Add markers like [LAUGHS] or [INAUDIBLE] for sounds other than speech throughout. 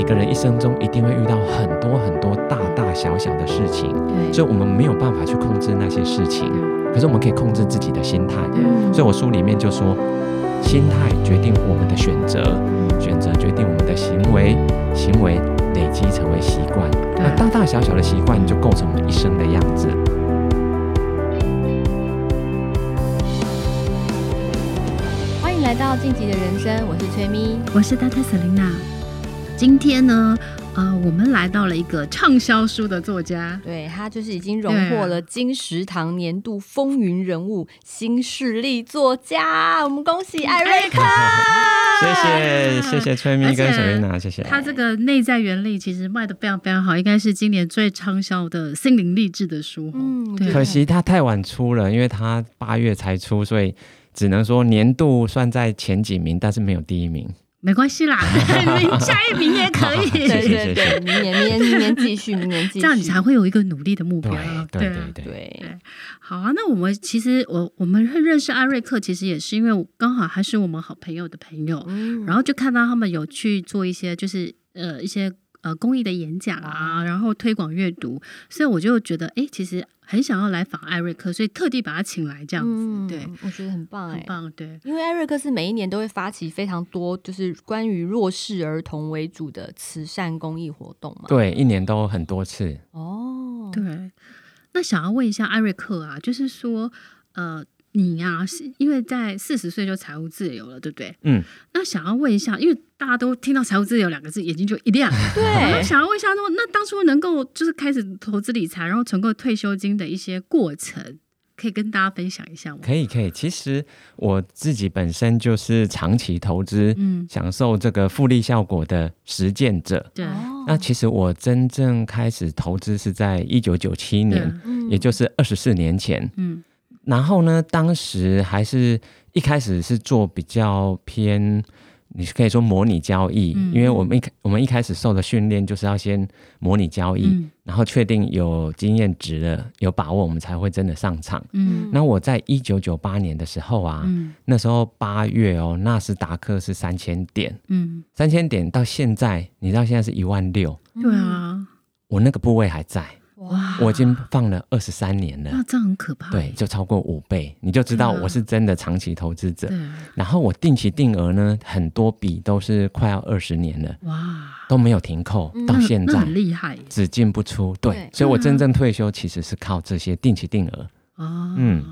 每个人一生中一定会遇到很多很多大大小小的事情，对所以我们没有办法去控制那些事情，可是我们可以控制自己的心态。嗯所以我书里面就说，心态决定我们的选择，选择决定我们的行为，行为累积成为习惯，对那大大小小的习惯就构成我们一生的样子。欢迎来到晋级的人生，我是崔咪。我是 Dr. Selina。今天呢，呃，我们来到了一个畅销书的作家，对他就是已经荣获了金石堂年度风云人物、新势力作家。我们恭喜艾瑞克！谢谢 [LAUGHS] 谢谢崔咪跟而且 Selina，谢谢。他这个内在原理其实卖的非常非常好，应该是今年最畅销的心灵励志的书。嗯，对可惜他太晚出了，因为他八月才出，所以只能说年度算在前几名，但是没有第一名。没关系啦，[LAUGHS] 你下一名也可以。对对对，明年明年明年继续，[LAUGHS] 明年继续，这样你才会有一个努力的目标。对对啊对对。对。好啊，那我们其实我我们会认识艾瑞克，其实也是因为刚好还是我们好朋友的朋友，嗯然后就看到他们有去做一些就是呃一些呃公益的演讲啊，然后推广阅读，所以我就觉得哎，其实很想要来访艾瑞克，所以特地把他请来这样子。嗯对，我觉得很棒哎，很棒。对，因为艾瑞克是每一年都会发起非常多，就是关于弱势儿童为主的慈善公益活动嘛。对，一年都很多次。哦，对。那想要问一下艾瑞克啊，就是说呃。你呀、啊，是因为在四十岁就财务自由了，对不对？嗯。那想要问一下，因为大家都听到财务自由两个字，眼睛就一亮。[LAUGHS] 对。那想要问一下，说那当初能够就是开始投资理财，然后存够退休金的一些过程，可以跟大家分享一下吗？可以，可以。其实我自己本身就是长期投资，嗯，享受这个复利效果的实践者。对。那其实我真正开始投资是在一九九七年，嗯也就是二十四年前。嗯。然后呢，当时还是一开始是做比较偏，你是可以说模拟交易，嗯、因为我们一我们一开始受的训练就是要先模拟交易，嗯、然后确定有经验值了，有把握，我们才会真的上场。嗯，那我在一九九八年的时候啊，嗯、那时候八月哦，纳斯达克是三千点，嗯，三千点到现在，你知道现在是一万六，对啊，我那个部位还在。哇，我已经放了二十三年了，那这样很可怕。对，就超过五倍，你就知道我是真的长期投资者。对，然后我定期定额呢，很多笔都是快要二十年了，哇，都没有停扣，到现在。很厉害，只进不出。对，所以我真正退休其实是靠这些定期定额。哦，嗯，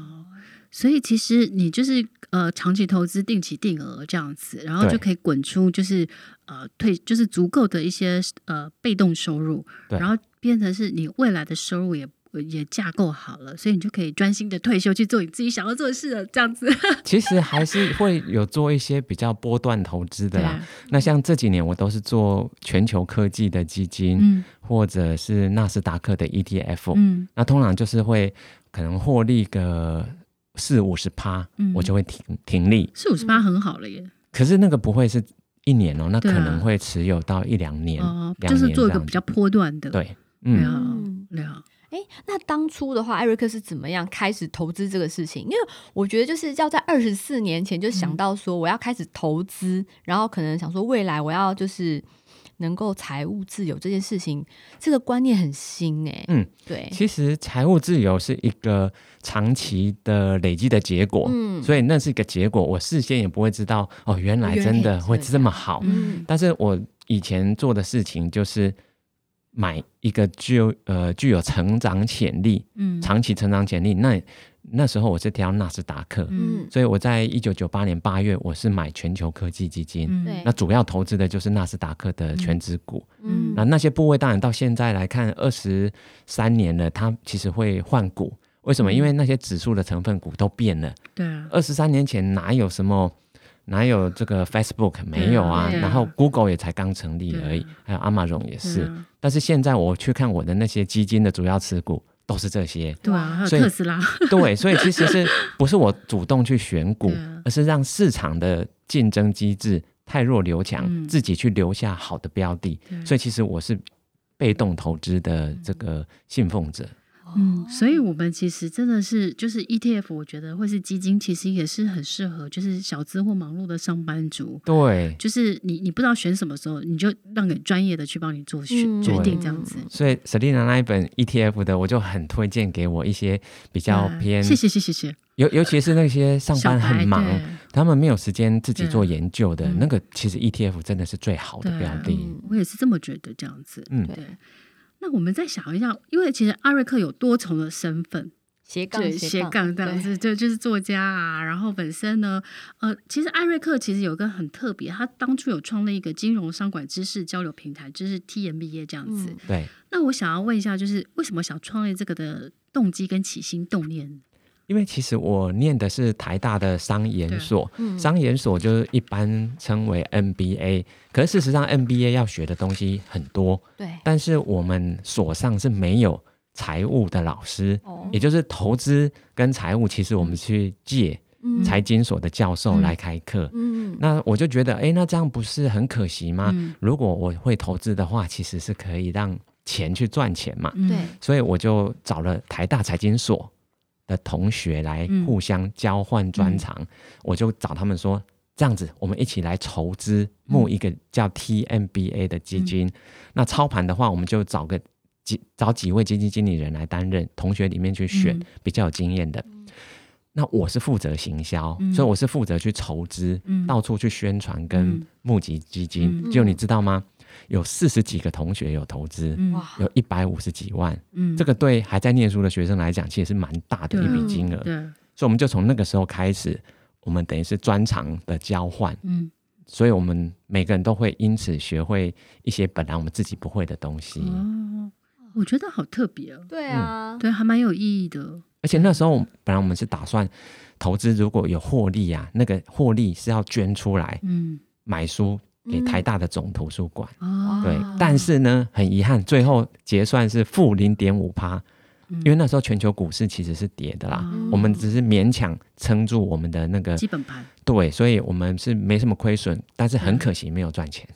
所以其实你就是呃长期投资、定期定额这样子，然后就可以滚出就是呃退就是足够的一些呃被动收入，然后。变成是你未来的收入也也架构好了，所以你就可以专心的退休去做你自己想要做的事了。这样子，[LAUGHS] 其实还是会有做一些比较波段投资的啦。啊、那像这几年我都是做全球科技的基金，嗯、或者是纳斯达克的 ETF。嗯，那通常就是会可能获利个四五十趴，我就会停停利。四五十趴很好了耶。可是那个不会是一年哦，那可能会持有到一两年，啊、哦，就是做一个比较波段的。对。嗯，那当初的话，艾瑞克是怎么样开始投资这个事情？因为我觉得就是要在二十四年前就想到说我要开始投资，嗯、然后可能想说未来我要就是能够财务自由这件事情，这个观念很新哎。嗯，对。其实财务自由是一个长期的累积的结果，嗯，所以那是一个结果，我事先也不会知道哦，原来真的会这么好。嗯，但是我以前做的事情就是。买一个具有呃具有成长潜力，嗯，长期成长潜力。那那时候我是挑纳斯达克，嗯，所以我在一九九八年八月我是买全球科技基金，嗯，那主要投资的就是纳斯达克的权值股，嗯，那那些部位当然到现在来看二十三年了，它其实会换股，为什么？嗯，因为那些指数的成分股都变了，对啊，二十三年前哪有什么？哪有这个 Facebook 没有啊？然后 Google 也才刚成立而已，还有 Amazon 也是。但是现在我去看我的那些基金的主要持股都是这些，对啊，还有特斯拉。[LAUGHS] 对，所以其实是 [LAUGHS] 不是我主动去选股，而是让市场的竞争机制太弱留强，自己去留下好的标的。所以其实我是被动投资的这个信奉者。嗯，所以我们其实真的是就是 ETF，我觉得或是基金，其实也是很适合就是小资或忙碌的上班族。对，就是你你不知道选什么时候，你就让给专业的去帮你做选、嗯、决定这样子。所以 Selina 那一本 ETF 的，我就很推荐给我一些比较偏，谢谢谢谢谢谢。尤尤其是那些上班很忙，他们没有时间自己做研究的那个，其实 ETF 真的是最好的标的。嗯、我也是这么觉得，这样子。嗯，对。那我们再想一下，因为其实阿瑞克有多重的身份，斜杠斜杠这样子，就就是作家啊。然后本身呢，呃，其实艾瑞克其实有个很特别，他当初有创立一个金融商管知识交流平台，就是 TMBA 这样子。嗯、对。那我想要问一下，就是为什么想创立这个的动机跟起心动念？因为其实我念的是台大的商研所，嗯、商研所就是一般称为 MBA，可是事实上 MBA 要学的东西很多，对，但是我们所上是没有财务的老师，哦、也就是投资跟财务，其实我们去借财经所的教授来开课，嗯，那我就觉得，哎，那这样不是很可惜吗？嗯、如果我会投资的话，其实是可以让钱去赚钱嘛，对，所以我就找了台大财经所。的同学来互相交换专长，嗯、我就找他们说，这样子我们一起来筹资募一个叫 TMBA 的基金。嗯、那操盘的话，我们就找个几找几位基金经理人来担任，同学里面去选比较有经验的。嗯、那我是负责行销，嗯、所以我是负责去筹资，嗯、到处去宣传跟募集基金。嗯、就你知道吗？有四十几个同学有投资，嗯、有一百五十几万，嗯、这个对还在念书的学生来讲，其实是蛮大的一笔金额。对、所以我们就从那个时候开始，我们等于是专长的交换。嗯、所以我们每个人都会因此学会一些本来我们自己不会的东西。哦，我觉得好特别哦。对啊，对，还蛮有意义的。而且那时候本来我们是打算投资，如果有获利啊，那个获利是要捐出来，嗯，买书。给台大的总图书馆，嗯、对，但是呢，很遗憾，最后结算是负零点五趴，因为那时候全球股市其实是跌的啦，嗯、我们只是勉强撑住我们的那个基本盘，对，所以我们是没什么亏损，但是很可惜没有赚钱。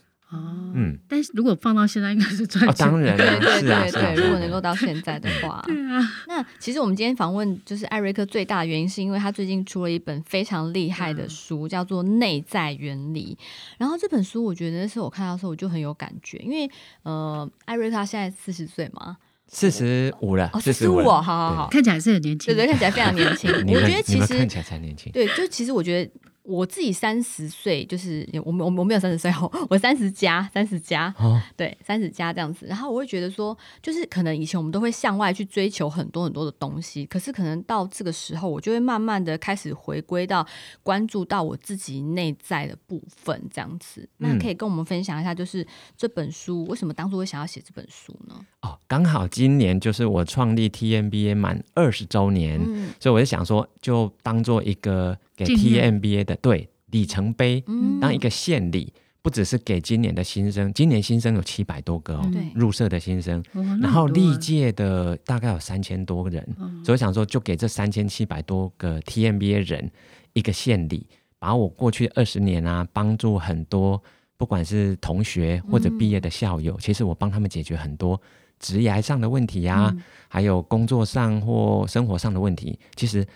但是如果放到现在，应该是赚钱。哦，当然，[LAUGHS] 对对对对，如果能够到现在的话，[LAUGHS] 对啊。那其实我们今天访问就是艾瑞克最大的原因，是因为他最近出了一本非常厉害的书，叫做《内在原理》。然后这本书，我觉得那时候我看到的时候，我就很有感觉，因为呃，艾瑞克他现在四十岁嘛，四十五了，四十五，好好好，看起来是很年轻，对对，看起来非常年轻。我觉得其实看起来才年轻，对，就其实我觉得。我自己三十岁，就是我我我没有三十岁哦，我三十加三十加，哦、对三十加这样子。然后我会觉得说，就是可能以前我们都会向外去追求很多很多的东西，可是可能到这个时候，我就会慢慢的开始回归到关注到我自己内在的部分这样子。那可以跟我们分享一下，就是这本书为什么当初会想要写这本书呢？哦，刚好今年就是我创立 TMBA 满二十周年，嗯、所以我就想说，就当做一个。给 TMBA 的对里程碑，当一个献礼，不只是给今年的新生，今年新生有七百多个哦，入社的新生，然后历届的大概有三千多个人，所以想说，就给这三千七百多个 TMBA 人一个献礼，把我过去二十年啊，帮助很多不管是同学或者毕业的校友，其实我帮他们解决很多职业上的问题呀，还有工作上或生活上的问题，其实。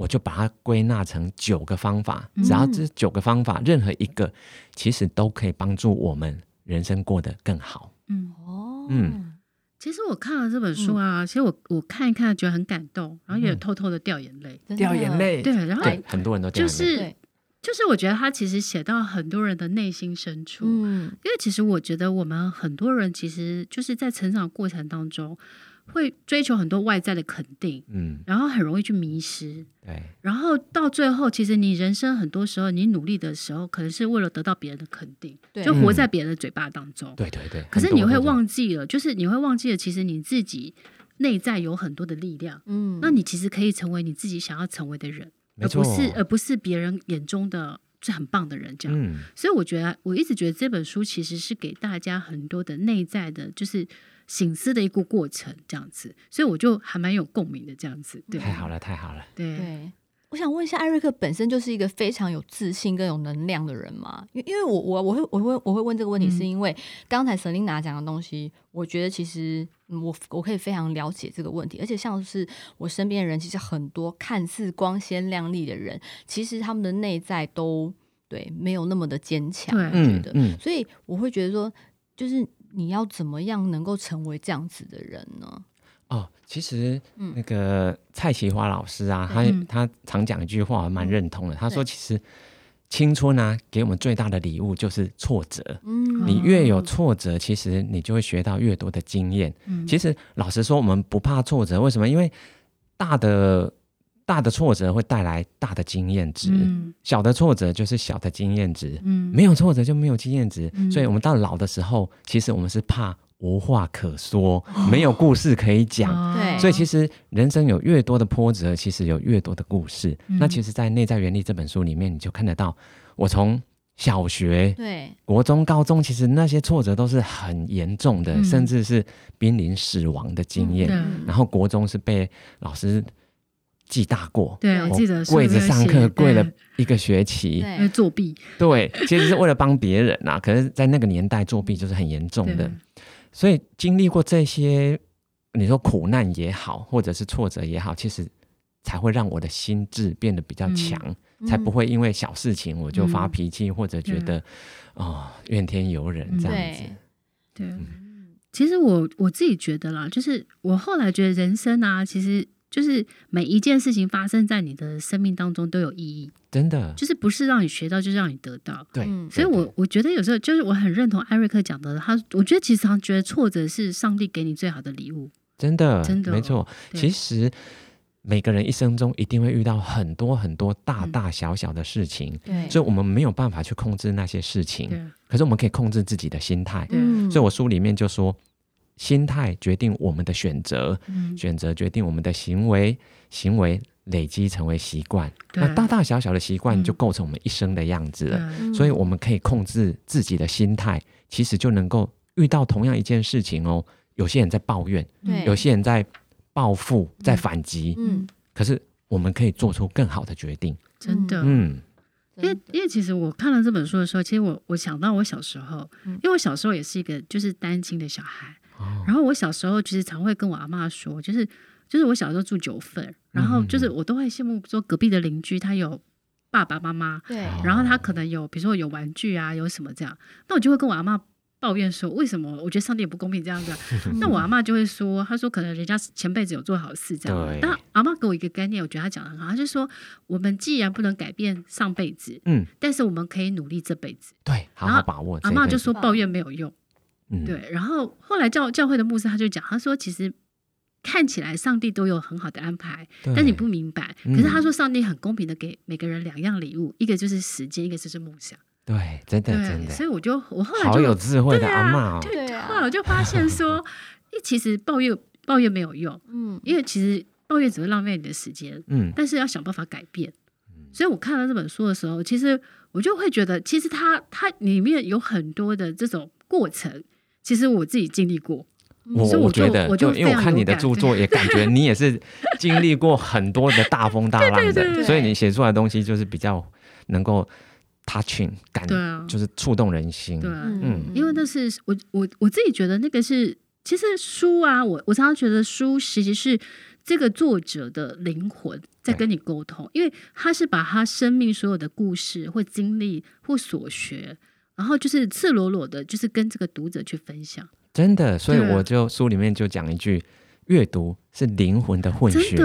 我就把它归纳成九个方法，只要这九个方法，嗯、任何一个其实都可以帮助我们人生过得更好。嗯。哦，嗯，其实我看了这本书啊，嗯、其实我我看一看觉得很感动，然后也偷偷的掉眼泪，嗯、掉眼泪。对，然后很多人都掉眼泪。就是就是我觉得他其实写到很多人的内心深处，嗯，因为其实我觉得我们很多人其实就是在成长过程当中。会追求很多外在的肯定，嗯，然后很容易去迷失，对，然后到最后，其实你人生很多时候，你努力的时候，可能是为了得到别人的肯定，对。就活在别人的嘴巴当中，对对对。可是你会忘记了，就是你会忘记了，其实你自己内在有很多的力量，嗯，那你其实可以成为你自己想要成为的人，没错，而不是而不是别人眼中的最很棒的人，这样。嗯，所以我觉得，我一直觉得这本书其实是给大家很多的内在的，就是。省思的一个过程，这样子，所以我就还蛮有共鸣的，这样子。对，太好了，太好了。对，对，我想问一下，艾瑞克本身就是一个非常有自信跟有能量的人吗？因因为我我我会我会我会问这个问题，是因为刚才 Selina 讲的东西，我觉得其实我我可以非常了解这个问题，而且像是我身边的人，其实很多看似光鲜亮丽的人，其实他们的内在都对没有那么的坚强。对，我觉得，嗯，所以我会觉得说，就是你要怎么样能够成为这样子的人呢？哦，其实那个蔡奇华老师啊，嗯、他他常讲一句话，我蛮认同的。嗯、他说，其实。青春啊，给我们最大的礼物就是挫折。嗯，你越有挫折，其实你就会学到越多的经验。嗯，其实老实说，我们不怕挫折，为什么？因为大的大的挫折会带来大的经验值，嗯，小的挫折就是小的经验值。嗯，没有挫折就没有经验值。嗯，所以我们到老的时候，其实我们是怕。无话可说，[GASPS] 没有故事可以讲。对、哦，所以其实人生有越多的波折，其实有越多的故事。嗯、那其实，在《内在原理》这本书里面，你就看得到，我从小学、对国中、高中，其实那些挫折都是很严重的，嗯、甚至是濒临死亡的经验。嗯、然后国中是被老师记大过，对，我记得跪着上课，跪了一个学期，因为作弊。对，其实是为了帮别人呐、啊。可是，在那个年代，作弊就是很严重的。所以经历过这些，你说苦难也好，或者是挫折也好，其实才会让我的心智变得比较强，嗯、才不会因为小事情我就发脾气，嗯、或者觉得啊怨天尤人这样子。对，对，其实我我自己觉得啦，就是我后来觉得人生啊，其实。就是每一件事情发生在你的生命当中都有意义，真的。就是不是让你学到，就是让你得到。对，所以我我觉得有时候就是我很认同艾瑞克讲的，他我觉得其实常觉得挫折是上帝给你最好的礼物。真的，真的没错。其实每个人一生中一定会遇到很多很多大大小小的事情，对，所以我们没有办法去控制那些事情，可是我们可以控制自己的心态。嗯，所以我书里面就说。心态决定我们的选择，嗯、选择决定我们的行为，行为累积成为习惯，对。那大大小小的习惯就构成我们一生的样子了。嗯、所以我们可以控制自己的心态，其实就能够遇到同样一件事情哦。有些人在抱怨，对。有些人在报复，在反击，嗯，可是我们可以做出更好的决定。真的，嗯，因为因为其实我看了这本书的时候，其实我我想到我小时候，因为我小时候也是一个就是单亲的小孩。然后我小时候其实常会跟我阿妈说，就是就是我小时候住九份，然后就是我都会羡慕说隔壁的邻居他有爸爸妈妈，对，然后他可能有比如说有玩具啊，有什么这样，那我就会跟我阿妈抱怨说，为什么我觉得上帝也不公平这样子？[LAUGHS] 那我阿妈就会说，他说可能人家前辈子有做好事这样。但阿妈给我一个概念，我觉得他讲的很好，他就说我们既然不能改变上辈子，嗯，但是我们可以努力这辈子，对，好好把握。阿妈就说抱怨没有用。对，然后后来教教会的牧师他就讲，他说其实看起来上帝都有很好的安排，但你不明白。可是他说上帝很公平的给每个人两样礼物，嗯、一个就是时间，一个就是梦想。对，真的真的。所以我就我后来就好有智慧的阿妈、哦，对啊，后来我就发现说，其实抱怨抱怨没有用，嗯，因为其实抱怨只会浪费你的时间，嗯，但是要想办法改变。所以我看到这本书的时候，其实我就会觉得，其实它它里面有很多的这种过程。其实我自己经历过，我我觉得，就因为我看你的著作，也感觉 [LAUGHS] 你也是经历过很多的大风大浪的，所以你写出来的东西就是比较能够 touching 感，就是触动人心。对，嗯，因为那是我我我自己觉得那个是，其实书啊，我我常常觉得书其实是这个作者的灵魂在跟你沟通，因为他是把他生命所有的故事或经历或所学。然后就是赤裸裸的，就是跟这个读者去分享，真的，所以我就书里面就讲一句：阅读是灵魂的混血，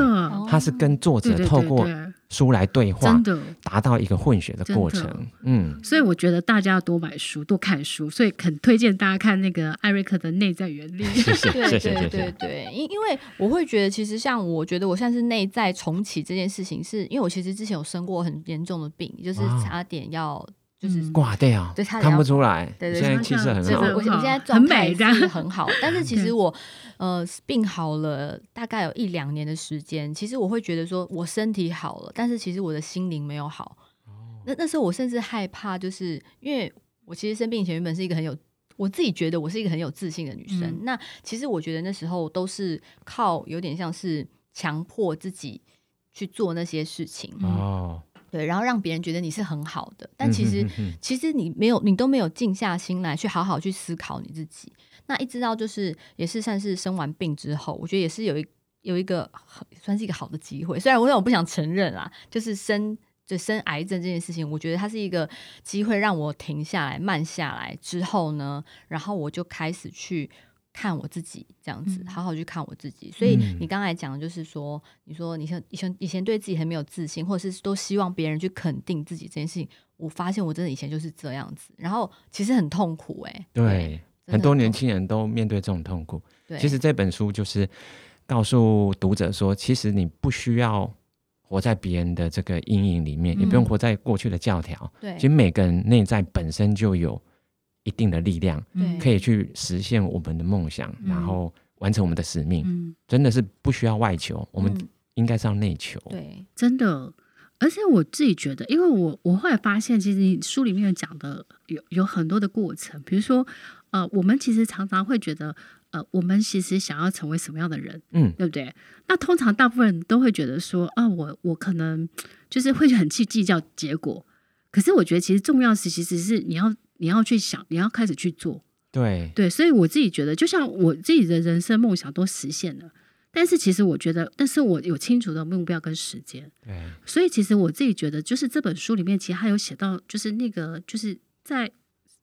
它是跟作者透过书来对话，真的。达到一个混血的过程。嗯，所以我觉得大家要多买书，多看书，所以很推荐大家看那个艾瑞克的《内在原理》。[LAUGHS] 谢谢，谢谢，谢谢。对对，因因为我会觉得，其实像我觉得我像是内在重启这件事情，是因为我其实之前有生过很严重的病，就是差点要。就是挂掉，对，看不出来。对对，现在气色很好，我我现在状态是很好，但是其实我呃病好了大概有一两年的时间。其实我会觉得说我身体好了，但是其实我的心灵没有好。那那时候我甚至害怕，就是因为我其实生病以前原本是一个很有，我自己觉得我是一个很有自信的女生。那其实我觉得那时候都是靠有点像是强迫自己去做那些事情。哦。对，然后让别人觉得你是很好的，但其实、嗯、哼哼哼其实你没有，你都没有静下心来去好好去思考你自己。那一直到就是也是算是生完病之后，我觉得也是有一有一个算是一个好的机会，虽然我我不想承认啦，就是生就生癌症这件事情，我觉得它是一个机会让我停下来慢下来之后呢，然后我就开始去。看我自己这样子，好好去看我自己。所以你刚才讲的就是说，你说你像以前以前对自己很没有自信，或者是都希望别人去肯定自己这件事情。我发现我真的以前就是这样子，然后其实很痛苦哎、欸。对，很多年轻人都面对这种痛苦。对，其实这本书就是告诉读者说，其实你不需要活在别人的这个阴影里面，也不用活在过去的教条。对，其实每个人内在本身就有。一定的力量，可以去实现我们的梦想，嗯、然后完成我们的使命。嗯、真的是不需要外求，嗯、我们应该是要内求。对，真的。而且我自己觉得，因为我我后来发现，其实你书里面讲的有有很多的过程，比如说，呃，我们其实常常会觉得，呃，我们其实想要成为什么样的人，嗯，对不对？那通常大部分人都会觉得说，啊，我我可能就是会很去计较结果。可是我觉得，其实重要是，其实是你要。你要去想，你要开始去做，对。对，所以我自己觉得，就像我自己的人生梦想都实现了，但是其实我觉得，但是我有清楚的目标跟时间，对，所以其实我自己觉得，就是这本书里面其实还有写到，就是那个就是在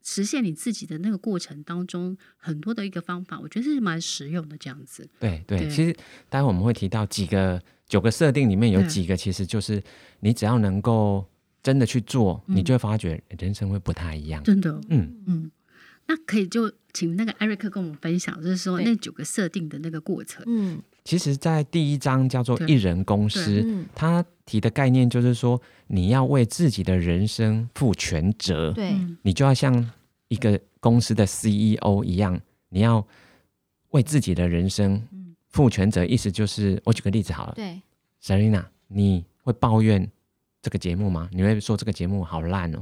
实现你自己的那个过程当中，很多的一个方法，我觉得是蛮实用的这样子。对对，对。其实待会我们会提到几个九个设定里面有几个，其实就是你只要能够。真的去做，你就会发觉人生会不太一样。嗯、真的，嗯嗯，那可以就请那个艾瑞克跟我们分享，就是说那九个设定的那个过程。嗯，其实，在第一章叫做“一人公司”，他提的概念就是说，你要为自己的人生负全责。对，你就要像一个公司的 CEO 一样，你要为自己的人生负全责。意思就是，我举个例子好了。对，Selina，你会抱怨这个节目吗？你会说这个节目好烂哦？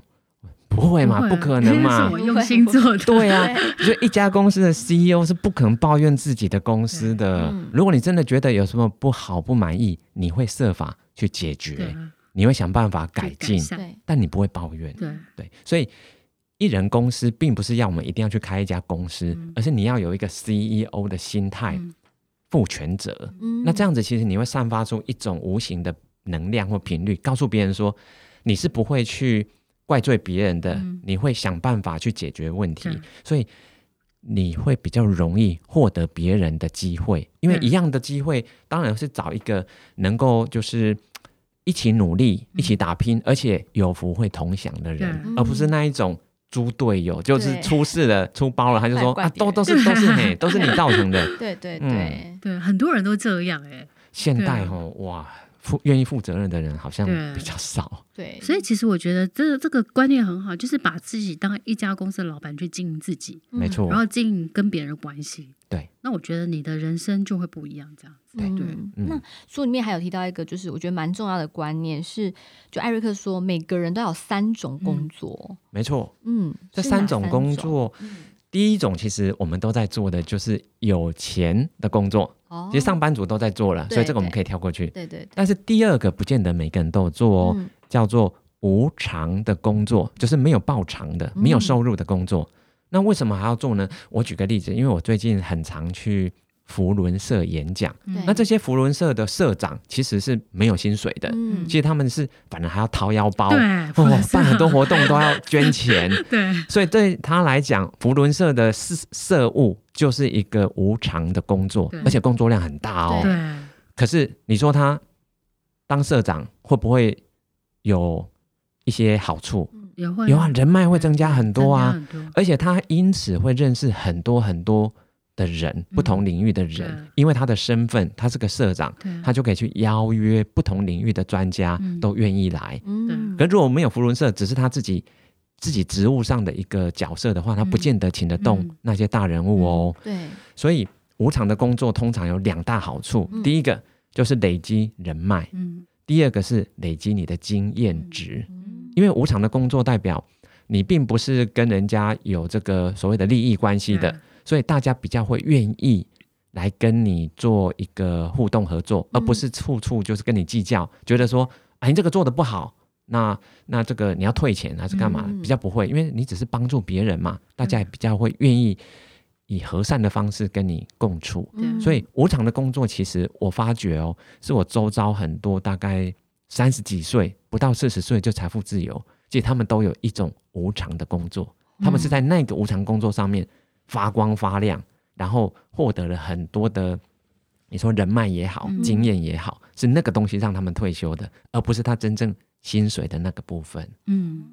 不会嘛？不，不可能嘛？[LAUGHS] 是我用心做的。[LAUGHS] 对啊，所以一家公司的 CEO 是不可能抱怨自己的公司的。嗯、如果你真的觉得有什么不好、不满意，你会设法去解决，你会想办法改进，改但你不会抱怨。对对，所以一人公司并不是要我们一定要去开一家公司，嗯、而是你要有一个 CEO 的心态，嗯、负全责。嗯、那这样子其实你会散发出一种无形的。能量或频率，告诉别人说你是不会去怪罪别人的，嗯、你会想办法去解决问题，嗯、所以你会比较容易获得别人的机会。因为一样的机会，当然是找一个能够就是一起努力、一起打拼，嗯、而且有福会同享的人，嗯、而不是那一种猪队友，就是出事了、出包了，他就说啊，都都是都是嘿，都是你造成的。[LAUGHS] 对对对、嗯、对，很多人都这样哎、欸。现代哦，哇。负愿意负责任的人好像比较少，对，对，所以其实我觉得这这个观念很好，就是把自己当一家公司的老板去经营自己，没错，然后经营跟别人的关系，对，那我觉得你的人生就会不一样，这样子，对对。嗯、那书里面还有提到一个，就是我觉得蛮重要的观念是，就艾瑞克说，每个人都有三种工作，嗯、没错，嗯，这三种工作。第一种其实我们都在做的就是有钱的工作，哦、其实上班族都在做了，所以这个我们可以跳过去。对，对对。但是第二个不见得每个人都有做哦，嗯、叫做无偿的工作，就是没有报偿的、没有收入的工作。嗯、那为什么还要做呢？我举个例子，因为我最近很常去。扶轮社演讲，嗯、那这些福伦社的社长其实是没有薪水的，嗯、其实他们是反正还要掏腰包，办很多活动都要捐钱，[LAUGHS] 对，所以对他来讲，福伦社的社社务就是一个无偿的工作，而且工作量很大哦。对，可是你说他当社长会不会有一些好处？有啊，人脉会增加很多啊，而且他因此会认识很多很多。的人，不同领域的人，嗯、因为他的身份，他是个社长，他就可以去邀约不同领域的专家，嗯、都愿意来。嗯，可如果没有福伦社，只是他自己自己职务上的一个角色的话，他不见得请得动那些大人物哦。嗯。嗯、对，所以无偿的工作通常有两大好处，嗯、第一个就是累积人脉，嗯、第二个是累积你的经验值。嗯、因为无偿的工作代表你并不是跟人家有这个所谓的利益关系的。所以大家比较会愿意来跟你做一个互动合作，而不是处处就是跟你计较，觉得说，哎，你这个做的不好，那那这个你要退钱还是干嘛？嗯、比较不会，因为你只是帮助别人嘛，大家也比较会愿意以和善的方式跟你共处。嗯、所以无偿的工作，其实我发觉哦，是我周遭很多大概三十几岁不到四十岁就财富自由，其实他们都有一种无偿的工作，他们是在那个无偿工作上面发光发亮，然后获得了很多的。你说人脉也好，经验也好，嗯、是那个东西让他们退休的，而不是他真正薪水的那个部分。嗯，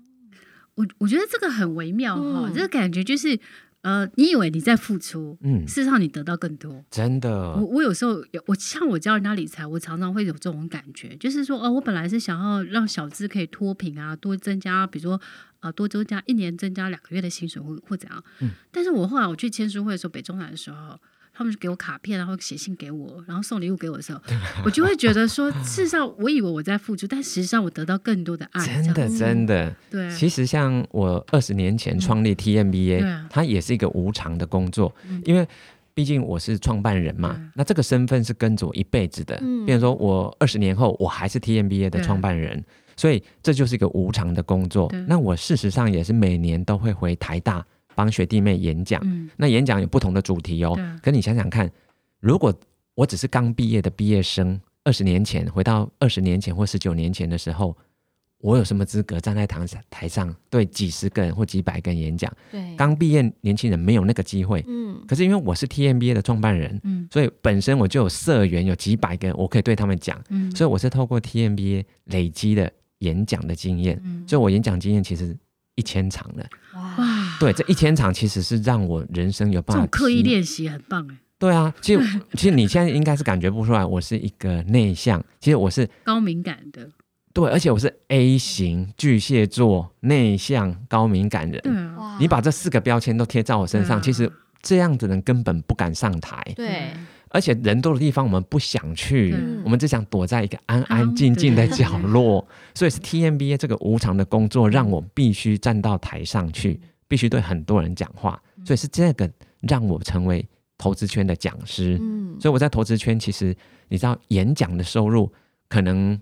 我我觉得这个很微妙哈、哦，嗯、这个感觉就是，呃，你以为你在付出，嗯，事实上你得到更多。真的，我我有时候有，我像我教人家理财，我常常会有这种感觉，就是说，哦，我本来是想要让小资可以脱贫啊，多增加，比如说，呃，多增加一年增加两个月的薪水或或怎样。嗯，但是我后来我去签书会的时候，北中南的时候。他们就给我卡片，然后写信给我，然后送礼物给我的时候，[LAUGHS] 我就会觉得说，事实上我以为我在付出，但实际上我得到更多的爱。真的，真的，对。其实像我二十年前创立 TMBA，、嗯、它也是一个无偿的工作，嗯、因为毕竟我是创办人嘛，嗯、那这个身份是跟着我一辈子的。嗯。比如说我二十年后我还是 TMBA 的创办人，所以这就是一个无偿的工作。对那我事实上也是每年都会回台大。帮学弟妹演讲，嗯、那演讲有不同的主题哦。对可你想想看，如果我只是刚毕业的毕业生，二十年前回到二十年前或十九年前的时候，我有什么资格站在台上台上对几十个人或几百个人演讲？对，刚毕业年轻人没有那个机会。嗯，可是因为我是 TMBA 的创办人，嗯，所以本身我就有社员，有几百个人，我可以对他们讲。嗯，所以我是透过 TMBA 累积的演讲的经验。嗯，所以我演讲经验其实一千场了。哇。对，这一千场其实是让我人生有办法刻意练习，很棒哎。对啊，其实其实你现在应该是感觉不出来，我是一个内向，其实我是 [LAUGHS] 高敏感的。对，而且我是 A 型巨蟹座，内向高敏感人。对啊，你把这四个标签都贴在我身上，其实这样子的人根本不敢上台。对。而且人多的地方我们不想去，嗯、我们只想躲在一个安安静静的角落。嗯、所以是 TMBA 这个无偿的工作，让我必须站到台上去。必须对很多人讲话，所以是这个让我成为投资圈的讲师。嗯，所以我在投资圈，其实你知道，演讲的收入可能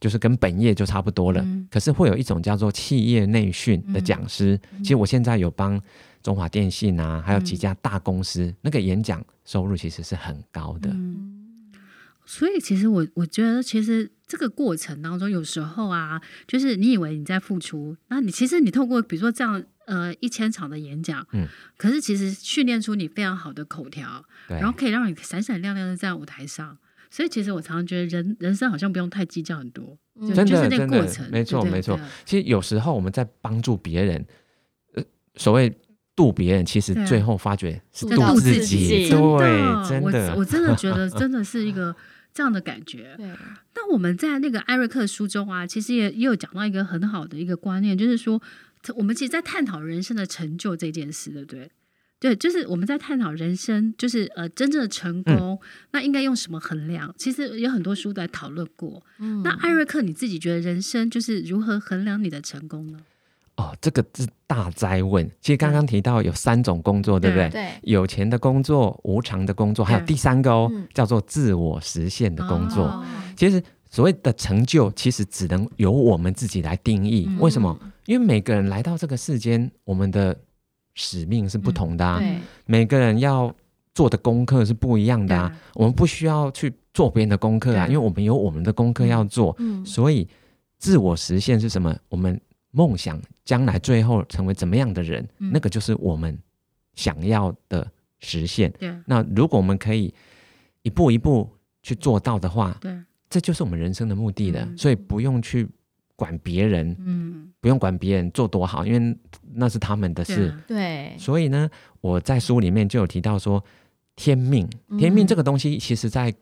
就是跟本业就差不多了。嗯，可是会有一种叫做企业内训的讲师。嗯，其实我现在有帮中华电信啊，还有几家大公司，嗯，那个演讲收入其实是很高的。嗯所以，其实我我觉得，其实这个过程当中，有时候啊，就是你以为你在付出，那你其实你透过比如说这样呃一千场的演讲，嗯，可是其实训练出你非常好的口条，对然后可以让你闪闪亮亮的在舞台上。所以，其实我常常觉得人人生好像不用太计较很多，嗯、就，就是那个过程，没错没错。其实有时候我们在帮助别人，呃，所谓度别人，其实最后发觉是度自己。对，真的，我我真的觉得 [LAUGHS] 真的是一个。这样的感觉。对。那我们在那个艾瑞克书中啊，其实也也有讲到一个很好的一个观念，就是说，我们其实，在探讨人生的成就这件事，对不对？对，就是我们在探讨人生，就是呃，真正的成功，嗯、那应该用什么衡量？其实有很多书在讨论过。嗯。那艾瑞克，你自己觉得人生就是如何衡量你的成功呢？哦，这个是大灾问。其实刚刚提到有三种工作，对，对不对？对，有钱的工作、无偿的工作，还有第三个哦，嗯、叫做自我实现的工作。哦、其实所谓的成就，其实只能由我们自己来定义。嗯、为什么？因为每个人来到这个世间，我们的使命是不同的啊。嗯、每个人要做的功课是不一样的啊。对我们不需要去做别人的功课啊，对因为我们有我们的功课要做。嗯、所以自我实现是什么？我们梦想将来最后成为怎么样的人，嗯、那个就是我们想要的实现。对那如果我们可以一步一步去做到的话，对，这就是我们人生的目的了。嗯、所以不用去管别人，嗯，不用管别人做多好，因为那是他们的事。对，所以呢，我在书里面就有提到说，天命，天命这个东西，其实在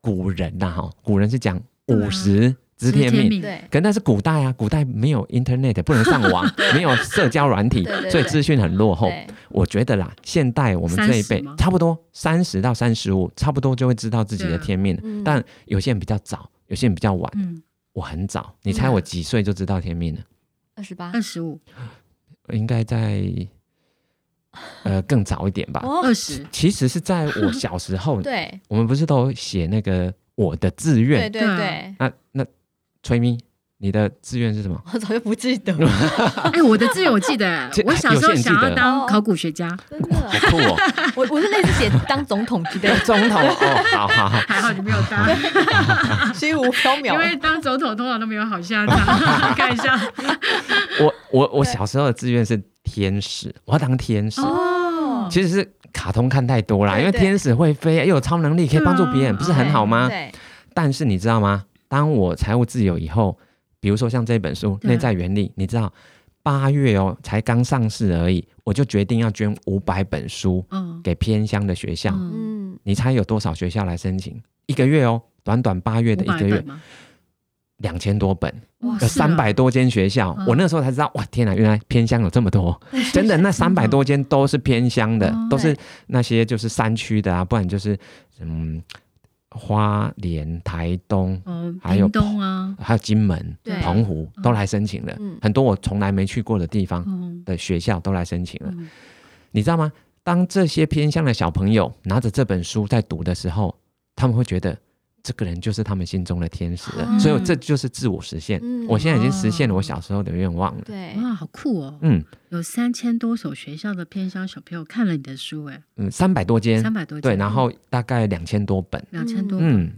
古人呐，哈，古人是讲五十。知天命，对，可那是古代啊，古代没有 internet，不能上网，[LAUGHS] 没有社交软体，所以资讯很落后。我觉得啦，现代我们这一辈差不多三十到三十五，差不多就会知道自己的天命。但有些人比较早，有些人比较晚。我很早，你猜我几岁就知道天命了？二十八、二十五，应该在呃更早一点吧？二十，其实是在我小时候。[LAUGHS] 对，我们不是都写那个我的志愿？对对对，那那。崔咪，你的志愿是什么？[LAUGHS] 我早就不记得了。[LAUGHS] 哎，我的志愿我记得，[LAUGHS] 我小时候想要当考古学家，真的好酷哦！我我是类似写当总统之类的。总统哦，好好好，还好你没有当，虚无缥缈。因为当总统通常都没有好下场。看一下，我我我小时候的志愿是天使，我要当天使。哦，其实是卡通看太多了，因为天使会飞，又有超能力，可以帮助别人，不是很好吗？对。但是你知道吗？当我财务自由以后。比如说像这本书《内在原理》，你知道八月哦才刚上市而已，我就决定要捐五百本书给偏乡的学校。嗯，你猜有多少学校来申请？一个月哦，短短八月的一个月，两千多本，有三百多间学校。我那时候才知道，哇，天哪，原来偏乡有这么多！[LAUGHS] 真的，那三百多间都是偏乡的，都是那些就是山区的啊，不然就是嗯。花莲、台东，嗯、还有东啊，还有金门、澎湖都来申请了，嗯、很多我从来没去过的地方的学校都来申请了。嗯、你知道吗？当这些偏向的小朋友拿着这本书在读的时候，他们会觉得。这个人就是他们心中的天使了，嗯、所以这就是自我实现。嗯、我现在已经实现了我小时候的愿望了。对，哇，好酷哦！嗯，有三千多所学校的偏乡小朋友看了你的书，哎，嗯，三百多间，三百多间，对，然后大概两千多本，两千多本，嗯，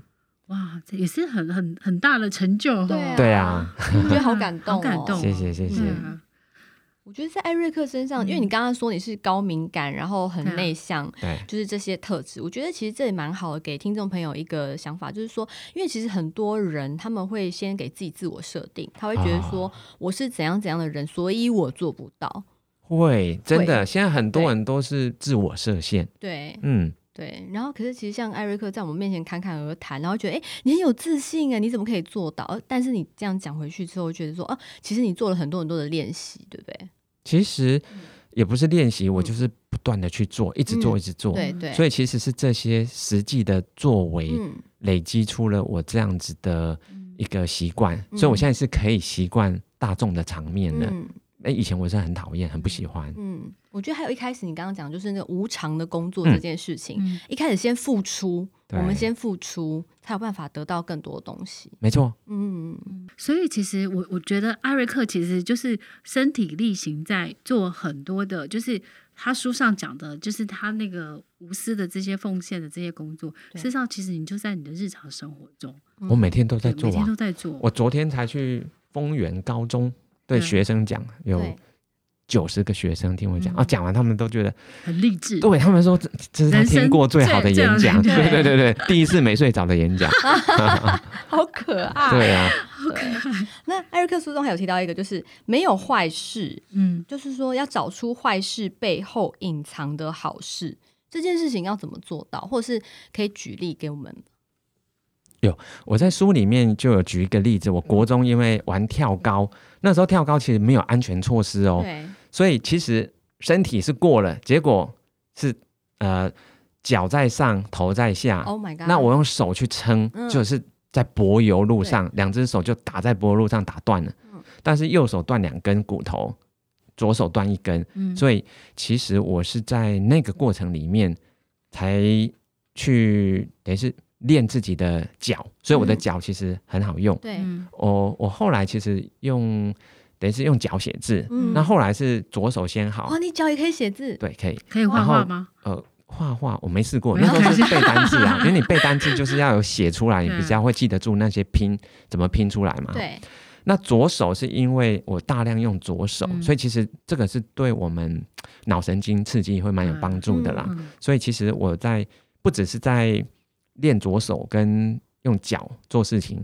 哇，这也是很很很大的成就，对啊，对啊，[LAUGHS] 我觉得好感动，好感动，谢谢谢谢。我觉得在艾瑞克身上，因为你刚刚说你是高敏感，然后很内向，对，就是这些特质。我觉得其实这也蛮好的，给听众朋友一个想法，就是说，因为其实很多人他们会先给自己自我设定，他会觉得说我是怎样怎样的人，所以我做不到。会，真的，现在很多人都是自我设限。对，嗯，对。然后，可是其实像艾瑞克在我们面前侃侃而谈，然后觉得哎，你很有自信啊，你怎么可以做到？但是你这样讲回去之后，觉得说啊，其实你做了很多很多的练习，对不对？其实也不是练习，我就是不断的去做，一直做，一直做。对对。所以其实是这些实际的作为累积出了我这样子的一个习惯，所以我现在是可以习惯大众的场面的。哎，以前我是很讨厌，很不喜欢。嗯，我觉得还有一开始你刚刚讲，就是那个无偿的工作这件事情，一开始先付出。我们先付出，才有办法得到更多的东西。没错，嗯，所以其实我我觉得艾瑞克其实就是身体力行在做很多的，就是他书上讲的，就是他那个无私的这些奉献的这些工作。对事实上，其实你就在你的日常生活中，我每天都在做，啊，每天都在做。我昨天才去丰原高中对学生讲有。九十个学生听我讲啊，讲完他们都觉得很励志。对他们说，这这是他听过最好的演讲。对对对对，[LAUGHS] 第一次没睡着的演讲，[LAUGHS] 好可爱。对啊，好可爱。那艾瑞克书中还有提到一个，就是没有坏事，嗯，就是说要找出坏事背后隐藏的好事，这件事情要怎么做到，或者是可以举例给我们？有，我在书里面就有举一个例子。我国中因为玩跳高，那时候跳高其实没有安全措施哦，对所以其实身体是过了，结果是呃脚在上，头在下。Oh my god！那我用手去撑，嗯、就是在柏油路上，两只手就打在柏油路上打断了。嗯、但是右手断两根骨头，左手断一根，嗯、所以其实我是在那个过程里面才去等于是。练自己的脚，所以我的脚其实很好用。对，我我后来其实用等于是用脚写字。嗯，那后来是左手先好。哦，你脚也可以写字？对，可以。可以画画吗？呃，画画我没试过，那时候是背单字啊，[LAUGHS] 因为你背单字就是要有写出来，你比较会记得住那些拼怎么拼出来嘛。对。那左手是因为我大量用左手，所以其实这个是对我们脑神经刺激会蛮有帮助的啦。所以其实我在不只是在练左手跟用脚做事情，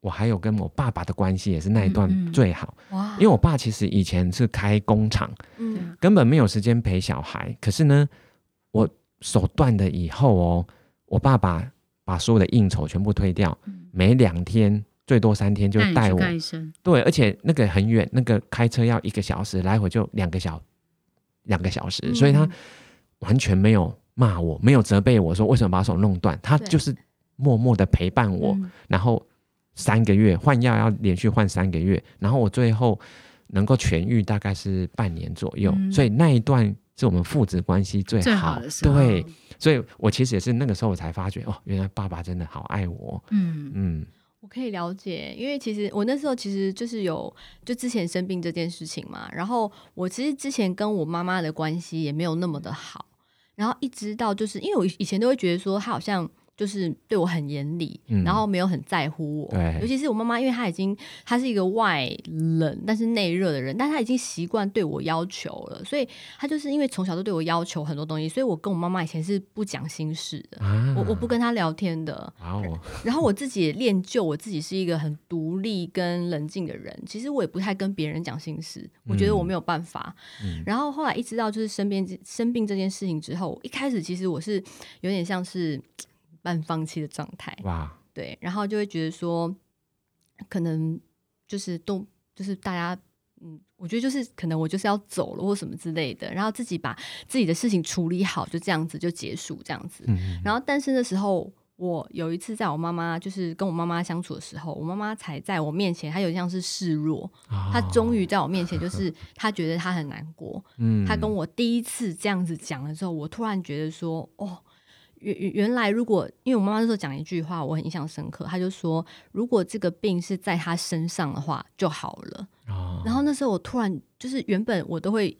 我还有跟我爸爸的关系也是那一段最好。哇！因为我爸其实以前是开工厂，嗯，根本没有时间陪小孩。可是呢，我手断了以后哦，我爸爸把所有的应酬全部推掉，每两天最多三天就带我。对，而且那个很远，那个开车要一个小时，来回就两个小两个小时，所以他完全没有。骂我没有责备我说为什么把手弄断，他就是默默的陪伴我，嗯、然后三个月换药要连续换三个月，然后我最后能够痊愈大概是半年左右，嗯、所以那一段是我们父子关系最好，最好的时候。对，所以我其实也是那个时候我才发觉哦，原来爸爸真的好爱我，嗯。嗯。我可以了解，因为其实我那时候其实就是有就之前生病这件事情嘛，然后我其实之前跟我妈妈的关系也没有那么的好，然后一直到就是因为我以前都会觉得说他好像。就是对我很严厉，嗯、然后没有很在乎我。对尤其是我妈妈，因为她已经她是一个外冷但是内热的人，但她已经习惯对我要求了，所以她就是因为从小都对我要求很多东西，所以我跟我妈妈以前是不讲心事的，啊、我我不跟她聊天的。哦、然后我自己也练就我自己是一个很独立跟冷静的人，其实我也不太跟别人讲心事，我觉得我没有办法。嗯、然后后来一直到就是身边生病这件事情之后，一开始其实我是有点像是。半放弃的状态，哇，对，然后就会觉得说，可能就是都就是大家，嗯，我觉得就是可能我就是要走了或什么之类的，然后自己把自己的事情处理好，就这样子就结束这样子。嗯嗯，然后但是那时候，我有一次在我妈妈就是跟我妈妈相处的时候，我妈妈才在我面前，她有像是示弱，哦、她终于在我面前，就是她觉得她很难过，嗯，她跟我第一次这样子讲了之后，我突然觉得说，哦。原原来，如果因为我妈妈那时候讲一句话，我很印象深刻。她就说：“如果这个病是在她身上的话，就好了。”哦。然后那时候我突然就是原本我都会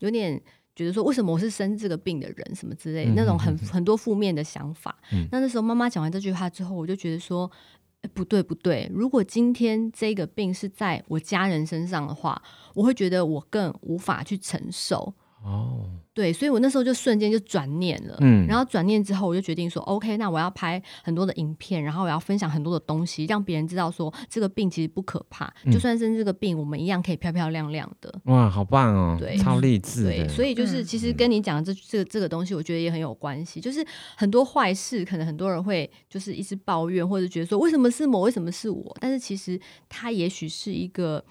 有点觉得说，为什么我是生这个病的人，什么之类的那种很很多负面的想法。嗯。那那时候妈妈讲完这句话之后，我就觉得说：“哎，不对不对，如果今天这个病是在我家人身上的话，我会觉得我更无法去承受。”哦。对，所以我那时候就瞬间就转念了，嗯，然后转念之后，我就决定说，OK，那我要拍很多的影片，然后我要分享很多的东西，让别人知道说这个病其实不可怕，嗯、就算是这个病，我们一样可以漂漂亮亮的。哇，好棒哦，对，超励志。对，所以就是其实跟你讲的这这个这个东西，我觉得也很有关系。就是很多坏事，可能很多人会就是一直抱怨，或者觉得说为什么是我，为什么是我？但是其实它也许是一个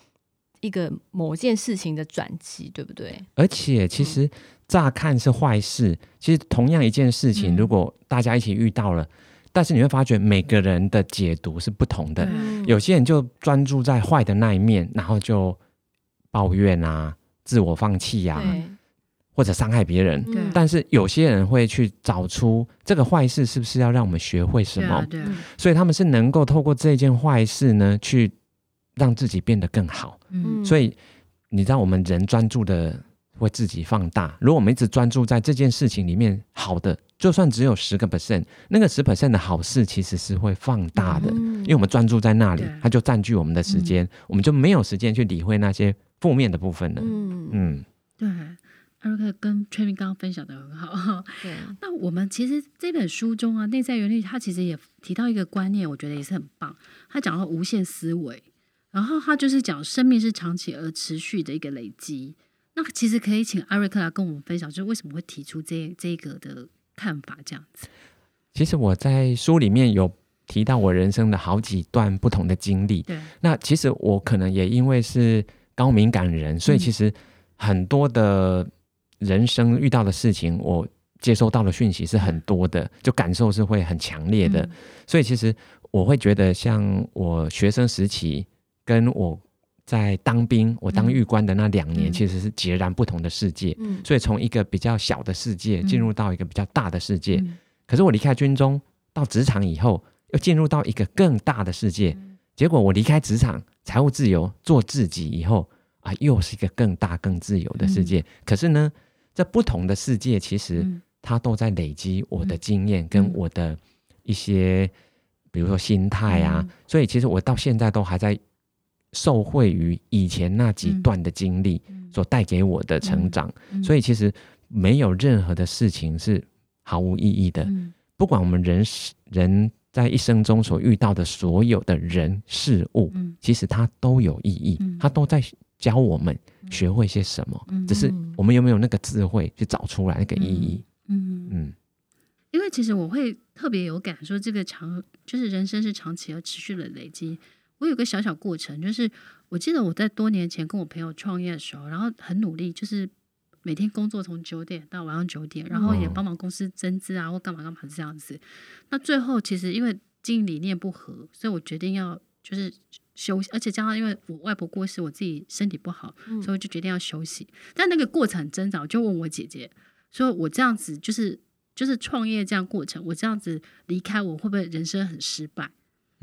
一个某件事情的转机，对不对？而且其实。嗯乍看是坏事，其实同样一件事情，如果大家一起遇到了，嗯、但是你会发觉每个人的解读是不同的。嗯、有些人就专注在坏的那一面，然后就抱怨啊、自我放弃呀、啊，或者伤害别人。但是有些人会去找出这个坏事是不是要让我们学会什么？所以他们是能够透过这件坏事呢，去让自己变得更好。嗯、所以你知道，我们人专注的。会自己放大。如果我们一直专注在这件事情里面，好的，就算只有十个 percent，那个十 percent 的好事其实是会放大的，嗯、因为我们专注在那里，它就占据我们的时间，嗯、我们就没有时间去理会那些负面的部分了。嗯嗯，对，艾瑞克跟崔明刚刚分享的很好。对，[LAUGHS] 那我们其实这本书中啊，内在原理他其实也提到一个观念，我觉得也是很棒。他讲到无限思维，然后他就是讲生命是长期而持续的一个累积。那其实可以请艾瑞克来跟我们分享，就是为什么会提出这这个的看法这样子。其实我在书里面有提到我人生的好几段不同的经历。对。那其实我可能也因为是高敏感人，所以其实很多的人生遇到的事情，我接收到的讯息是很多的，就感受是会很强烈的。嗯。所以其实我会觉得，像我学生时期跟我。在当兵，我当狱官的那两年，其实是截然不同的世界。嗯，所以从一个比较小的世界进入到一个比较大的世界。嗯，可是我离开军中到职场以后，又进入到一个更大的世界。结果我离开职场，财务自由，做自己以后啊，又是一个更大更自由的世界。可是呢，这不同的世界其实它都在累积我的经验跟我的一些，比如说心态啊。所以其实我到现在都还在。受惠于以前那几段的经历所带给我的成长，所以其实没有任何的事情是毫无意义的。嗯、不管我们人人在一生中所遇到的所有的人事物，嗯、其实它都有意义，它都在教我们学会些什么。嗯、只是我们有没有那个智慧去找出来那个意义？嗯嗯，嗯因为其实我会特别有感，说这个长就是人生是长期而持续的累积。我有个小小过程，就是我记得我在多年前跟我朋友创业的时候，然后很努力，就是每天工作从九点到晚上九点，然后也帮忙公司增资啊，或干嘛干嘛这样子。那最后其实因为经营理念不合，所以我决定要就是休息，而且加上因为我外婆过世，我自己身体不好，所以我就决定要休息。但那个过程很挣扎，我就问我姐姐说：“我这样子就是就是创业这样过程，我这样子离开，我会不会人生很失败？”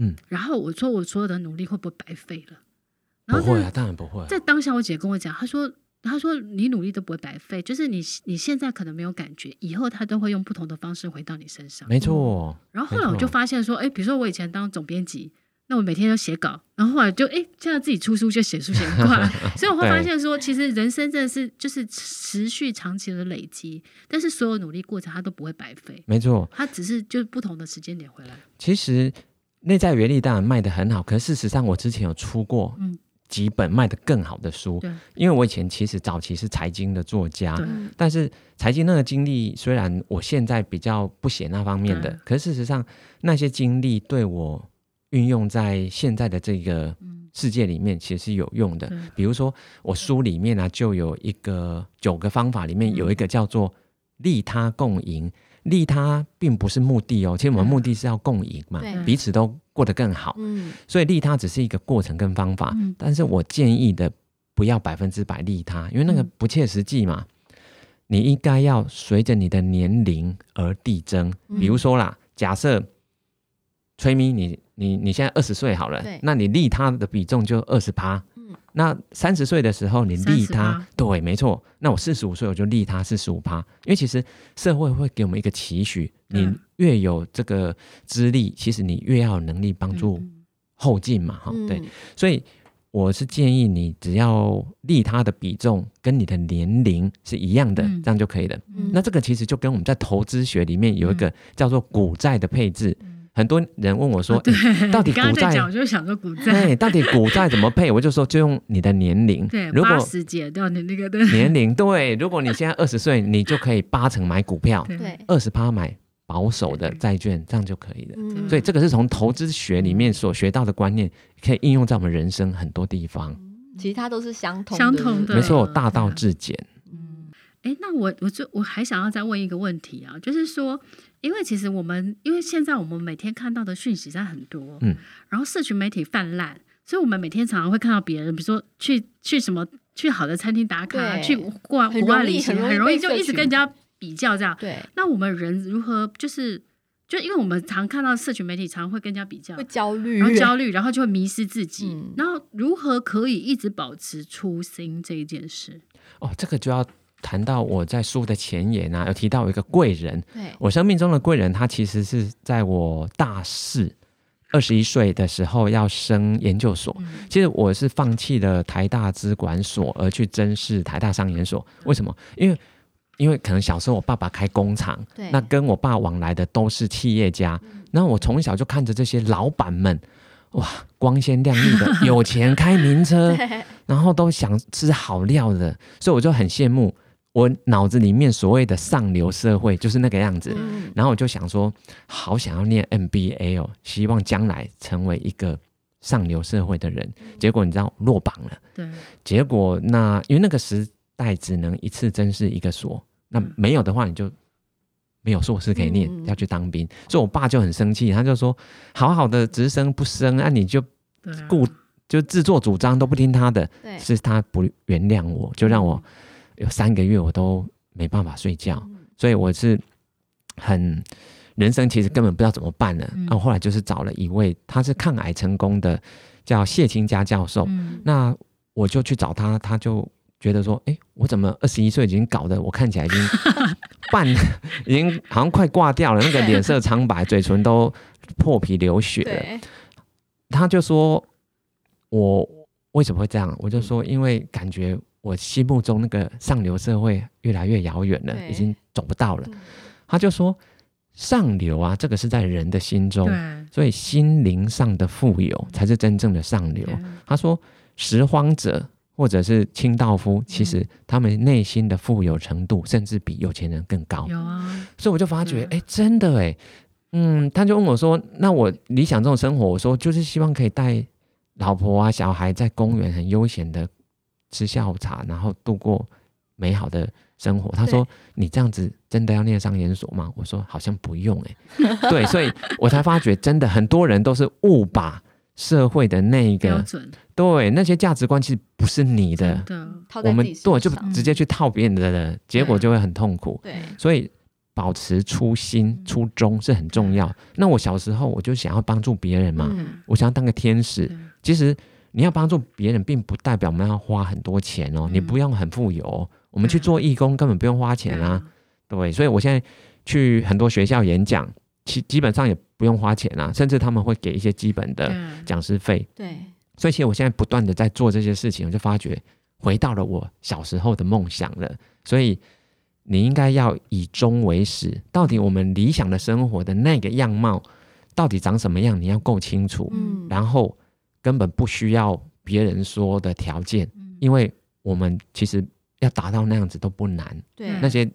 嗯，然后我说我所有的努力会不会白费了？不会啊，当然不会。在当下，我姐跟我讲，她说。他说：“你努力都不会白费，就是你你现在可能没有感觉，以后他都会用不同的方式回到你身上。”没错。然后后来我就发现说：“哎，比如说我以前当总编辑，那我每天都写稿，然后后来就哎，现在自己出书就写书写很快，[LAUGHS] 所以我会发现说，其实人生真的是就是持续长期的累积，但是所有努力过程它都不会白费。没错，它只是就是不同的时间点回来。其实内在原力当然卖得很好，可是事实上我之前有出过，嗯。”几本卖得更好的书，对，因为我以前其实早期是财经的作家，但是财经那个经历，虽然我现在比较不写那方面的，可是事实上那些经历对我运用在现在的这个世界里面，其实是有用的。比如说我书里面呢、啊，就有一个九个方法，里面有一个叫做利他共赢。利他并不是目的哦，其实我们目的是要共赢嘛，彼此都过得更好。嗯，所以利他只是一个过程跟方法。嗯，但是我建议的不要百分之百利他，因为那个不切实际嘛。你应该要随着你的年龄而递增。比如说啦，假设崔咪，你你你现在二十岁好了，那你利他的比重就二十趴。那三十岁的时候，你利他，对，没错。那我四十五岁，我就利他四十五趴。因为其实社会会给我们一个期许，你越有这个资历，其实你越要有能力帮助后进嘛，哈、嗯，对。所以我是建议你，只要利他的比重跟你的年龄是一样的，这样就可以了。嗯、那这个其实就跟我们在投资学里面有一个叫做股债的配置。很多人问我说：“哦、欸，到底股债？”我就想说股债。对，[LAUGHS] 到底股债怎么配？我就说，就用你的年龄。[LAUGHS] 对，如果八十减掉你那个年龄，对，如果你现在二十岁，你就可以八成买股票，对，二十趴买保守的债券，这样就可以了。对所以这个是从投资学里面所学到的观念，可以应用在我们人生很多地方。其实它都是相同相同的，没错，大道至简。嗯，哎，那我我就我还想要再问一个问题啊，就是说。因为其实我们，因为现在我们每天看到的讯息在很多，嗯，然后社群媒体泛滥，所以我们每天常常会看到别人，比如说去去什么去好的餐厅打卡，对去过国外旅行，很容易就一直跟人家比较这样。对，那我们人如何就是，就因为我们常看到社群媒体常会跟人家比较，会焦虑，然后焦虑，然后就会迷失自己。嗯、然后如何可以一直保持初心这一件事？哦，这个就要。谈到我在书的前言啊，有提到一个贵人，对我生命中的贵人，他其实是在我大四二十一岁的时候要升研究所。嗯、其实我是放弃了台大资管所而去甄试台大商研所。为什么？因为因为可能小时候我爸爸开工厂，那跟我爸往来的都是企业家，那、嗯、我从小就看着这些老板们。哇，光鲜亮丽的，[LAUGHS] 有钱开名车，然后都想吃好料的，所以我就很羡慕。我脑子里面所谓的上流社会就是那个样子，嗯、然后我就想说，好想要念 MBA 哦，希望将来成为一个上流社会的人。结果你知道落榜了，对，结果那因为那个时代只能一次真是一个所，那没有的话你就没有硕士可以念，嗯、要去当兵。所以我爸就很生气，他就说，好好的直升不升，那、啊、你就故就自作主张都不听他的，是他不原谅我，就让我。有三个月我都没办法睡觉，所以我是很人生其实根本不知道怎么办了。然后后来就是找了一位他是抗癌成功的，叫谢清佳教授。那我就去找他，他就觉得说：“哎，我怎么二十一岁已经搞得我看起来已经 [LAUGHS] 半，已经好像快挂掉了，那个脸色苍白，嘴唇都破皮流血了。”他就说：“我为什么会这样？”我就说：“因为感觉。”我心目中那个上流社会越来越遥远了，已经走不到了。嗯、他就说：“上流啊，这个是在人的心中，对所以心灵上的富有才是真正的上流。对”他说：“拾荒者或者是清道夫，嗯、其实他们内心的富有程度甚至比有钱人更高。”有啊，所以我就发觉，哎、嗯，真的哎，嗯，他就问我说：“那我理想这种生活，我说就是希望可以带老婆啊、小孩在公园很悠闲的。”吃下午茶，然后度过美好的生活。他说：“你这样子真的要念商研所吗？”我说：“好像不用哎、欸。”对，所以我才发觉，真的很多人都是误把社会的那个标准，对那些价值观其实不是你的。我们对就直接去套别人的，结果就会很痛苦。对，所以保持初心、初衷是很重要。那我小时候我就想要帮助别人嘛，嗯、我想要当个天使。其实你要帮助别人，并不代表我们要花很多钱哦，嗯、你不用很富有、哦。我们去做义工根本不用花钱啊，嗯、对。所以我现在去很多学校演讲，其基本上也不用花钱啊，甚至他们会给一些基本的讲师费。对。所以其实我现在不断的在做这些事情，我就发觉回到了我小时候的梦想了。所以。你应该要以终为始，到底我们理想的生活的那个样貌到底长什么样？你要够清楚，嗯，然后根本不需要别人说的条件，嗯，因为我们其实要达到那样子都不难，对，那些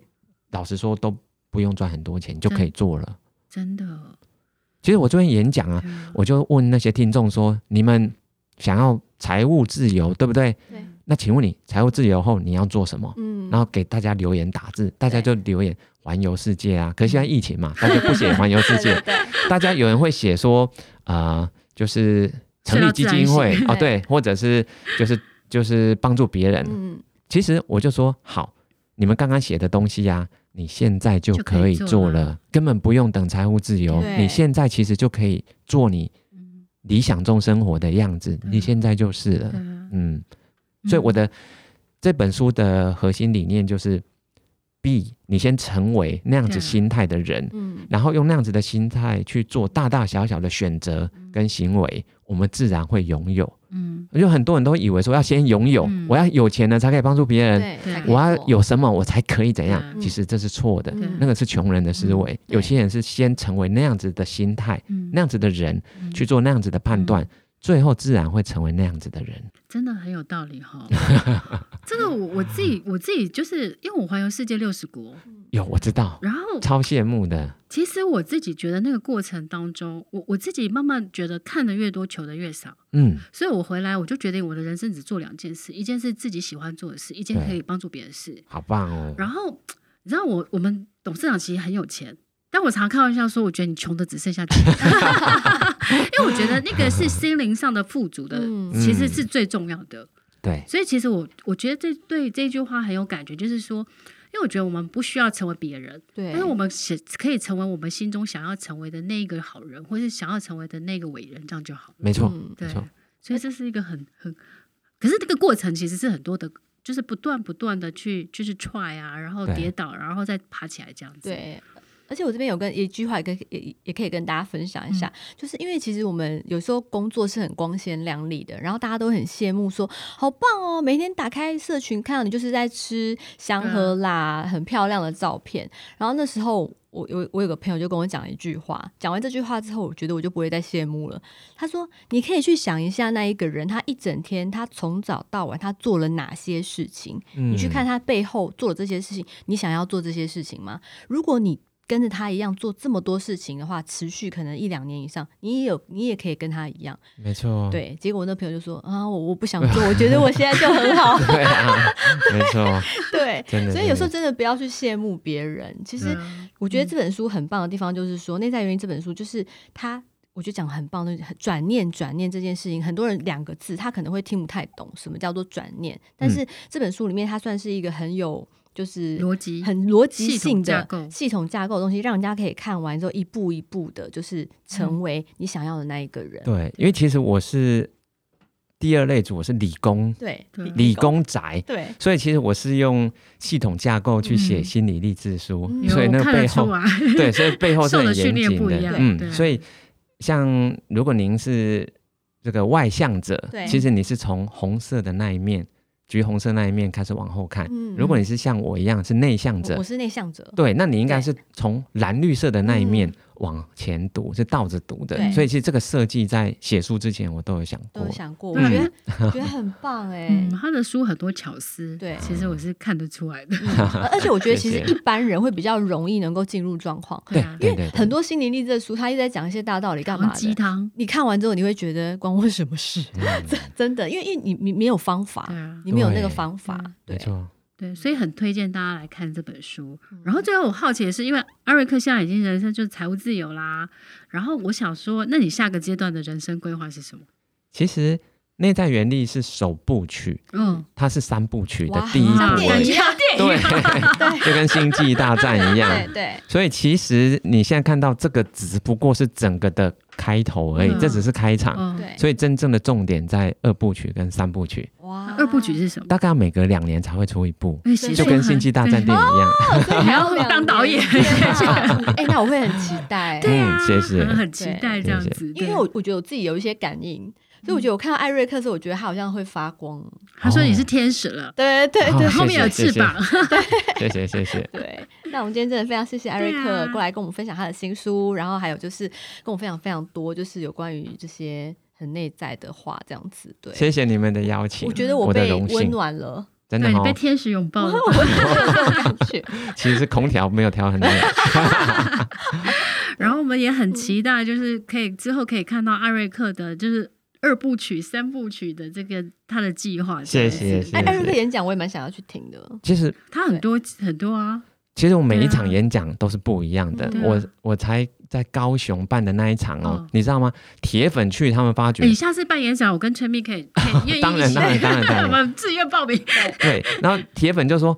老实说都不用赚很多钱就可以做了，真的。其实我这边演讲啊，我就问那些听众说：你们想要财务自由，对不对？对。那请问你财务自由后你要做什么？嗯，然后给大家留言打字，大家就留言环游世界啊。可是现在疫情嘛，大家不写环游世界，[LAUGHS] 大家有人会写说啊、呃，就是成立基金会哦，对，或者是 [LAUGHS] 就是就是帮助别人。嗯，其实我就说好，你们刚刚写的东西呀、啊，你现在就可以做了，根本不用等财务自由，你现在其实就可以做你理想中生活的样子，你现在就是了，嗯。所以我的这本书的核心理念就是：be，你先成为那样子心态的人，嗯，然后用那样子的心态去做大大小小的选择跟行为，我们自然会拥有。嗯，就很多人都以为说要先拥有，我要有钱了才可以帮助别人，我要有什么我才可以怎样？其实这是错的，那个是穷人的思维。有些人是先成为那样子的心态，那样子的人去做那样子的判断。最后自然会成为那样子的人，真的很有道理哈。[LAUGHS] 这个我我自己我自己就是因为我环游世界六十国，有我知道，然后超羡慕的。其实我自己觉得那个过程当中，我我自己慢慢觉得看的越多，求的越少。嗯，所以我回来我就决定我的人生只做两件事，一件是自己喜欢做的事，一件可以帮助别人的事。好棒哦！然后你知道我我们董事长其实很有钱。但我常开玩笑说，我觉得你穷的只剩下钱，[LAUGHS] 因为我觉得那个是心灵上的富足的，其实是最重要的。对，所以其实我我觉得这对这句话很有感觉，就是说，因为我觉得我们不需要成为别人，对，但是我们可以成为我们心中想要成为的那个好人，或是想要成为的那个伟人，这样就好。没错，对，所以这是一个很很，可是这个过程其实是很多的，就是不断不断的去就是 try 啊，然后跌倒，然后再爬起来这样子。对。而且我这边有跟一句话，也跟也也可以跟大家分享一下，嗯、就是因为其实我们有时候工作是很光鲜亮丽的，然后大家都很羡慕说，好棒哦，每天打开社群看到你就是在吃香喝辣，嗯、很漂亮的照片。然后那时候我有我有个朋友就跟我讲一句话，讲完这句话之后，我觉得我就不会再羡慕了。他说：“你可以去想一下那一个人，他一整天他从早到晚他做了哪些事情？嗯、你去看他背后做了这些事情，你想要做这些事情吗？如果你跟着他一样做这么多事情的话，持续可能一两年以上，你也有，你也可以跟他一样。没错。对，结果我那朋友就说啊，我我不想做，我觉得我现在就很好。[LAUGHS] 对啊，没错。[LAUGHS] 对，所以有时候真的不要去羡慕别人。其实我觉得这本书很棒的地方就是说，内在原因这本书就是他，我觉得讲很棒的转念，转念这件事情，很多人两个字他可能会听不太懂什么叫做转念，但是这本书里面它算是一个很有。就是逻辑很逻辑性的系统架构的东西，让人家可以看完之后一步一步的，就是成为你想要的那一个人。对，因为其实我是第二类组，我是理工，对，理工宅，对，所以其实我是用系统架构去写心理励志书，所以那个背后，对，所以背后是很严谨的。嗯，所以像如果您是这个外向者，其实你是从红色的那一面。橘红色那一面开始往后看。嗯，如果你是像我一样是内向者，我是内向者，对，那你应该是从蓝绿色的那一面。往前读是倒着读的，所以其实这个设计在写书之前我都有想过，都有想过，我觉得我觉得很棒哎。[LAUGHS] 他的书很多巧思，对，其实我是看得出来的。而且我觉得其实一般人会比较容易能够进入状况，对，因为很多心灵励志的书，他一直在讲一些大道理，干嘛鸡汤？你看完之后，你会觉得关我什么事？真 [LAUGHS] 真的，因为因为你你没有方法，你没有那个方法，对。对，所以很推荐大家来看这本书。然后最后我好奇的是，因为艾瑞克现在已经人生就是财务自由啦。然后我想说，那你下个阶段的人生规划是什么？其实内在原力是首部曲，嗯，它是三部曲的第一部。对，就跟星际大战一样。对对。所以其实你现在看到这个，只不过是整个的开头而已，这只是开场。对。所以真正的重点在二部曲跟三部曲。哇，二部曲是什么？大概每隔两年才会出一部，就跟星际大战电影一样。还要当导演？[LAUGHS] 哎，那我会很期待。对啊，谢谢，很期待这样子。因为我我觉得我自己有一一些感应，所以我觉得我看到艾瑞克的时候，我觉得他好像会发光。他说你是天使了，对对对，后面有翅膀。谢谢 [LAUGHS] 谢谢。对，那我们今天真的非常谢谢艾瑞克过来跟我们分享他的新书，然后还有就是跟我分享非常多，就是有关于这些很内在的话，这样子。对，谢谢你们的邀请，我觉得我被温暖了，真的，你被天使拥抱了，[LAUGHS] 感觉。[LAUGHS] 其实是空调没有调很热。然后我们也很期待，就是可以之后可以看到艾瑞克的，就是二部曲、三部曲的这个他的计划。谢谢，谢谢。艾瑞克演讲我也蛮想要去听的。其实他很多很多啊。其实我每一场演讲都是不一样的。我我才在高雄办的那一场哦，你知道吗？铁粉去他们发觉，你下次办演讲，我跟陈密可以 [LAUGHS] 愿意。当然当然当然，[LAUGHS] 我们自愿报名。对，然后铁粉就说。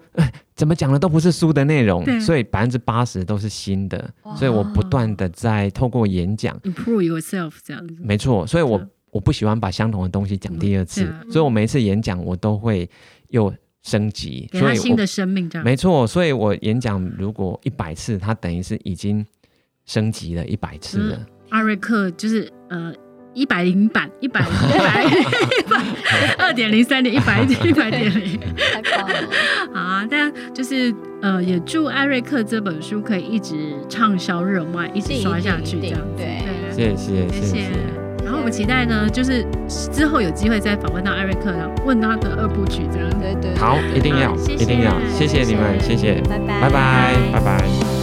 怎么讲的都不是书的内容，所以百分之八十都是新的，所以我不断的在透过演讲 improve yourself 这样子。没错，所以我我不喜欢把相同的东西讲第二次，所以我每一次演讲我都会又升级，给他新的生命这样。没错，所以我演讲如果一百次，它等于是已经升级了一百次了。艾瑞克就是呃。一百零版，一百 [LAUGHS] 一百一百二点零三点一百 [LAUGHS] 一百点零，太棒了！好啊，但就是呃，也祝艾瑞克这本书可以一直畅销热卖，一直刷下去，这样对。谢谢谢谢。然后我们期待呢，就是之后有机会再访问到艾瑞克，然后问他的二部曲，这样。对对。好，一定要，一定要，谢谢你们，谢谢，拜拜，拜拜，拜拜。